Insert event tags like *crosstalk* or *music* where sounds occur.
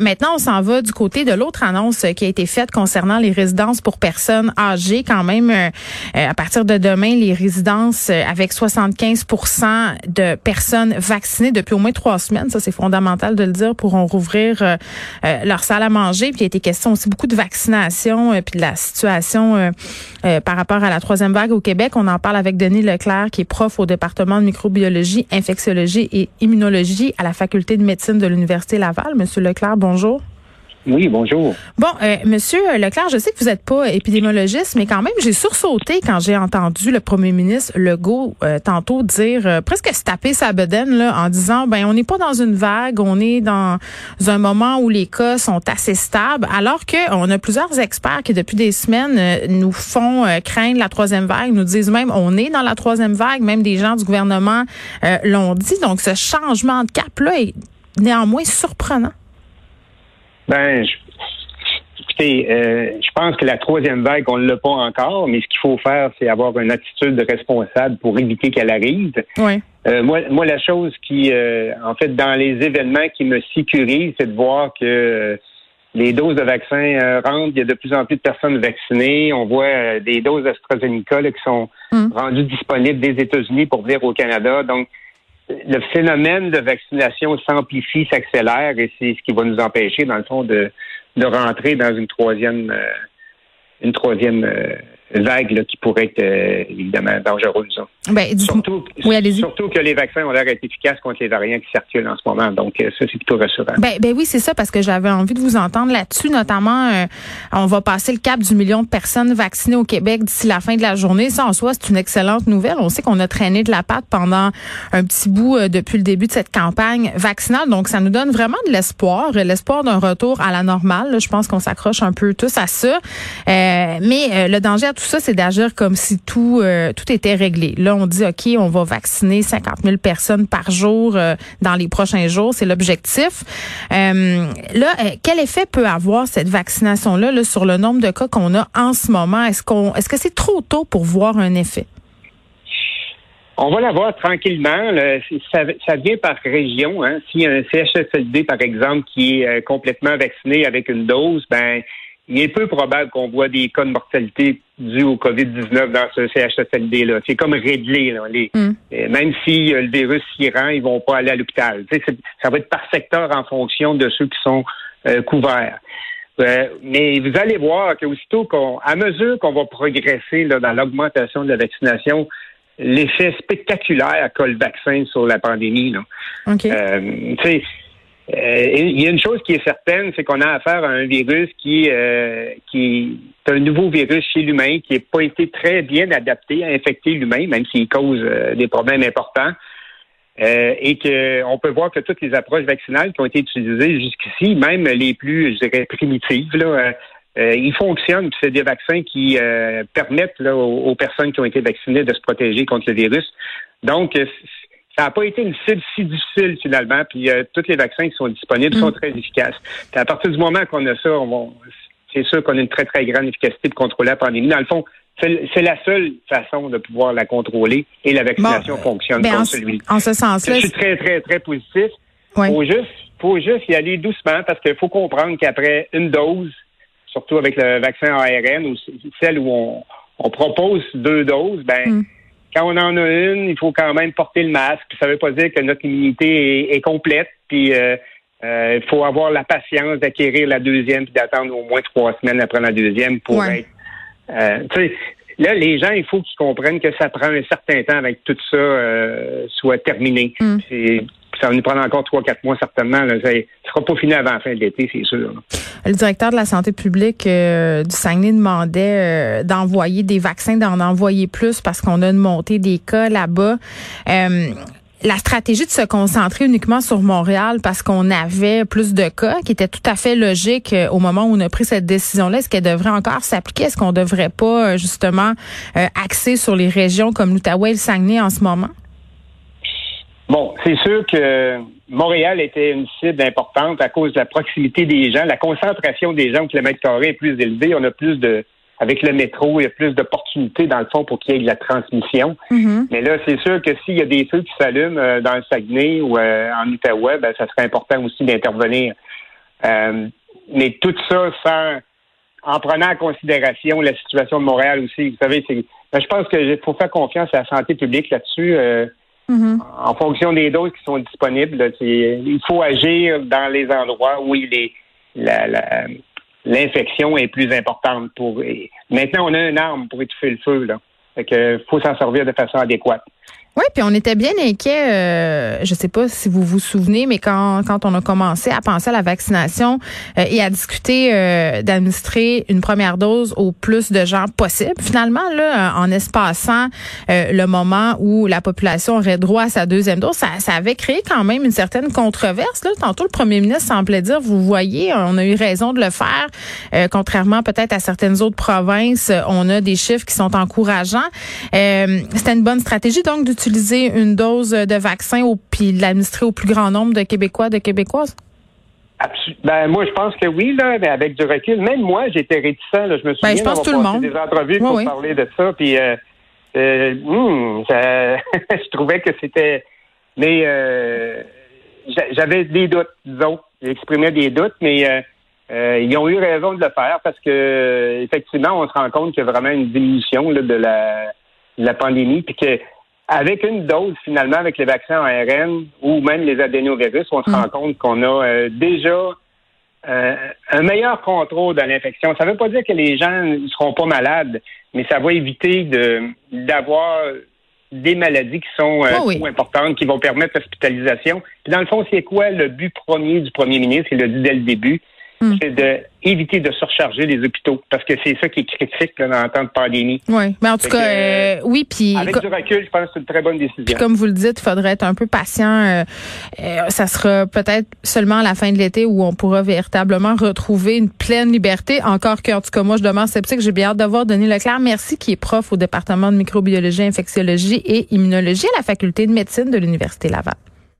maintenant, on s'en va du côté de l'autre annonce qui a été faite concernant les résidences pour personnes âgées. Quand même, à partir de demain, les résidences avec 75% de personnes vaccinées depuis au moins trois semaines, ça c'est fondamental de le dire, pourront rouvrir leur salle à manger. Puis il a été question aussi beaucoup de vaccination puis de la situation par rapport à la troisième vague au Québec. On en parle avec Denis Leclerc, qui est prof au département de microbiologie, infectiologie et immunologie à la faculté de médecine de l'Université Laval. Monsieur Leclerc, bonjour. Oui, bonjour. Bon, euh, Monsieur Leclerc, je sais que vous n'êtes pas épidémiologiste, mais quand même, j'ai sursauté quand j'ai entendu le premier ministre Legault euh, tantôt dire euh, presque se taper sa bedaine là, en disant ben on n'est pas dans une vague, on est dans un moment où les cas sont assez stables, alors que on a plusieurs experts qui depuis des semaines euh, nous font craindre la troisième vague, nous disent même on est dans la troisième vague, même des gens du gouvernement l'ont dit. Donc ce changement de cap là est néanmoins surprenant. Ben, écoutez, euh, je pense que la troisième vague, on ne l'a pas encore, mais ce qu'il faut faire, c'est avoir une attitude responsable pour éviter qu'elle arrive. Oui. Euh, moi, moi, la chose qui, euh, en fait, dans les événements qui me sécurisent, c'est de voir que les doses de vaccins rentrent, il y a de plus en plus de personnes vaccinées. On voit des doses AstraZeneca qui sont mm. rendues disponibles des États-Unis pour venir au Canada. Donc, le phénomène de vaccination s'amplifie, s'accélère et c'est ce qui va nous empêcher, dans le fond, de, de rentrer dans une troisième, euh, une troisième euh, vague qui pourrait être euh, évidemment dangereuse. Ben, surtout, surtout que les vaccins ont l'air d'être efficaces contre les variants qui circulent en ce moment. Donc, euh, ça, c'est plutôt rassurant. Ben, ben oui, c'est ça, parce que j'avais envie de vous entendre là-dessus. Notamment, euh, on va passer le cap du million de personnes vaccinées au Québec d'ici la fin de la journée. Ça, en soi, c'est une excellente nouvelle. On sait qu'on a traîné de la patte pendant un petit bout depuis le début de cette campagne vaccinale. Donc, ça nous donne vraiment de l'espoir, l'espoir d'un retour à la normale. Je pense qu'on s'accroche un peu tous à ça. mais le danger à tout ça, c'est d'agir comme si tout euh, tout était réglé. Là, on dit ok, on va vacciner 50 000 personnes par jour euh, dans les prochains jours, c'est l'objectif. Euh, là, quel effet peut avoir cette vaccination là, sur le nombre de cas qu'on a en ce moment? Est-ce qu'on est-ce que c'est trop tôt pour voir un effet? On va la voir tranquillement. Ça, vient par région. Hein. S'il y a un CHSLD, par exemple, qui est complètement vacciné avec une dose, ben il est peu probable qu'on voit des cas de mortalité dus au COVID-19 dans ce CHSLD-là. C'est comme réglé. Là. Les, mm. euh, Même si euh, le virus s'y rend, ils vont pas aller à l'hôpital. Ça va être par secteur en fonction de ceux qui sont euh, couverts. mais vous allez voir qu'aussitôt qu'on, à mesure qu'on va progresser là, dans l'augmentation de la vaccination, l'effet spectaculaire qu'a le vaccin sur la pandémie. Là. Okay. Euh, il y a une chose qui est certaine, c'est qu'on a affaire à un virus qui, euh, qui est un nouveau virus chez l'humain, qui n'a pas été très bien adapté à infecter l'humain, même s'il cause euh, des problèmes importants. et qu'on peut voir que toutes les approches vaccinales qui ont été utilisées jusqu'ici, même les plus, je dirais, primitives, là, ils fonctionnent. C'est des vaccins qui permettent là, aux, aux, personnes qui ont été vaccinées de se protéger contre le virus. Donc, ça n'a pas été une cible si difficile finalement. Puis euh, tous les vaccins qui sont disponibles sont mm. très efficaces. Puis à partir du moment qu'on a ça, c'est sûr qu'on a une très très grande efficacité de contrôler la pandémie. Dans le fond, c'est la seule façon de pouvoir la contrôler et la vaccination fonctionne comme celui. En ce sens-là, je suis très très très positif. Il Faut juste, faut juste y aller doucement parce qu'il faut comprendre qu'après une dose, surtout avec le vaccin ARN ou celle où on, on propose deux doses, ben mm quand on en a une, il faut quand même porter le masque. Ça ne veut pas dire que notre immunité est, complète. Puis euh, euh, il faut avoir la patience d'acquérir la deuxième puis d'attendre au moins trois semaines après la deuxième pour être. Euh, là, les gens, il faut qu'ils comprennent que ça prend un certain temps avec tout ça soit terminé. Mm ça va nous prendre encore trois, quatre mois certainement. Ça ne sera pas fini avant la fin de l'été, c'est sûr. Le directeur de la santé publique euh, du Saguenay demandait euh, d'envoyer des vaccins, d'en envoyer plus parce qu'on a une montée des cas là-bas. Euh, la stratégie de se concentrer uniquement sur Montréal parce qu'on avait plus de cas, qui était tout à fait logique au moment où on a pris cette décision-là, est-ce qu'elle devrait encore s'appliquer? Est-ce qu'on devrait pas justement axer sur les régions comme l'Outaouais et le Saguenay en ce moment? Bon, c'est sûr que Montréal était une cible importante à cause de la proximité des gens. La concentration des gens au kilomètre carré est plus élevée. On a plus de, avec le métro, il y a plus d'opportunités dans le fond pour qu'il y ait de la transmission. Mm-hmm. Mais là, c'est sûr que s'il y a des feux qui s'allument euh, dans le Saguenay ou euh, en Outaouais, ben, ça serait important aussi d'intervenir. mais tout ça sans en prenant en considération la situation de Montréal aussi. Vous savez, c'est, ben, je pense qu'il faut faire confiance à la santé publique là-dessus. Mm-hmm. En fonction des doses qui sont disponibles, il faut agir dans les endroits où l'infection est plus importante. Pour, maintenant, on a une arme pour étouffer le feu. Là. Faut s'en servir de façon adéquate. Oui, puis on était bien inquiets. Euh, je sais pas si vous vous souvenez, mais quand quand on a commencé à penser à la vaccination euh, et à discuter euh, d'administrer une première dose au plus de gens possible, finalement là, en espaçant euh, le moment où la population aurait droit à sa deuxième dose, ça, ça avait créé quand même une certaine controverse. Là, tantôt le premier ministre semblait dire, vous voyez, on a eu raison de le faire, contrairement peut-être à certaines autres provinces, on a des chiffres qui sont encourageants. C'était une bonne stratégie donc utiliser une dose de vaccin au, puis l'administrer au plus grand nombre de Québécois, de Québécoises? Ben, moi, je pense que oui, là, mais avec du recul. Même moi, j'étais réticent. Là, je me souviens ben, je pense tout le monde. des entrevues pour parler de ça. Puis, euh, euh, hmm, *laughs* je trouvais que c'était. Mais euh, j'avais des doutes, disons. J'exprimais des doutes, mais ils ont eu raison de le faire parce que effectivement, on se rend compte qu'il y a vraiment une diminution de la, de la pandémie, puis que avec une dose, finalement, avec les vaccins en ARN ou même les adénovirus, on se mm. rend compte qu'on a euh, déjà euh, un meilleur contrôle de l'infection. Ça ne veut pas dire que les gens ne seront pas malades, mais ça va éviter de d'avoir des maladies qui sont euh, oh trop importantes, qui vont permettre l'hospitalisation. Puis dans le fond, c'est quoi le but premier du premier ministre? Il l'a dit dès le début. Mm. C'est d'éviter de surcharger les hôpitaux parce que c'est ça qui est critique là, dans le temps de pandémie. Oui, mais en tout cas, euh, oui, puis avec du recul, je pense que c'est une très bonne décision. Puis comme vous le dites, il faudrait être un peu patient. Euh, euh, ça sera peut-être seulement à la fin de l'été où on pourra véritablement retrouver une pleine liberté. Encore que, en tout cas, moi, je demande sceptique. J'ai bien hâte de voir Denis Leclerc. Merci, qui est prof au département de microbiologie, infectiologie et immunologie à la faculté de médecine de l'université Laval.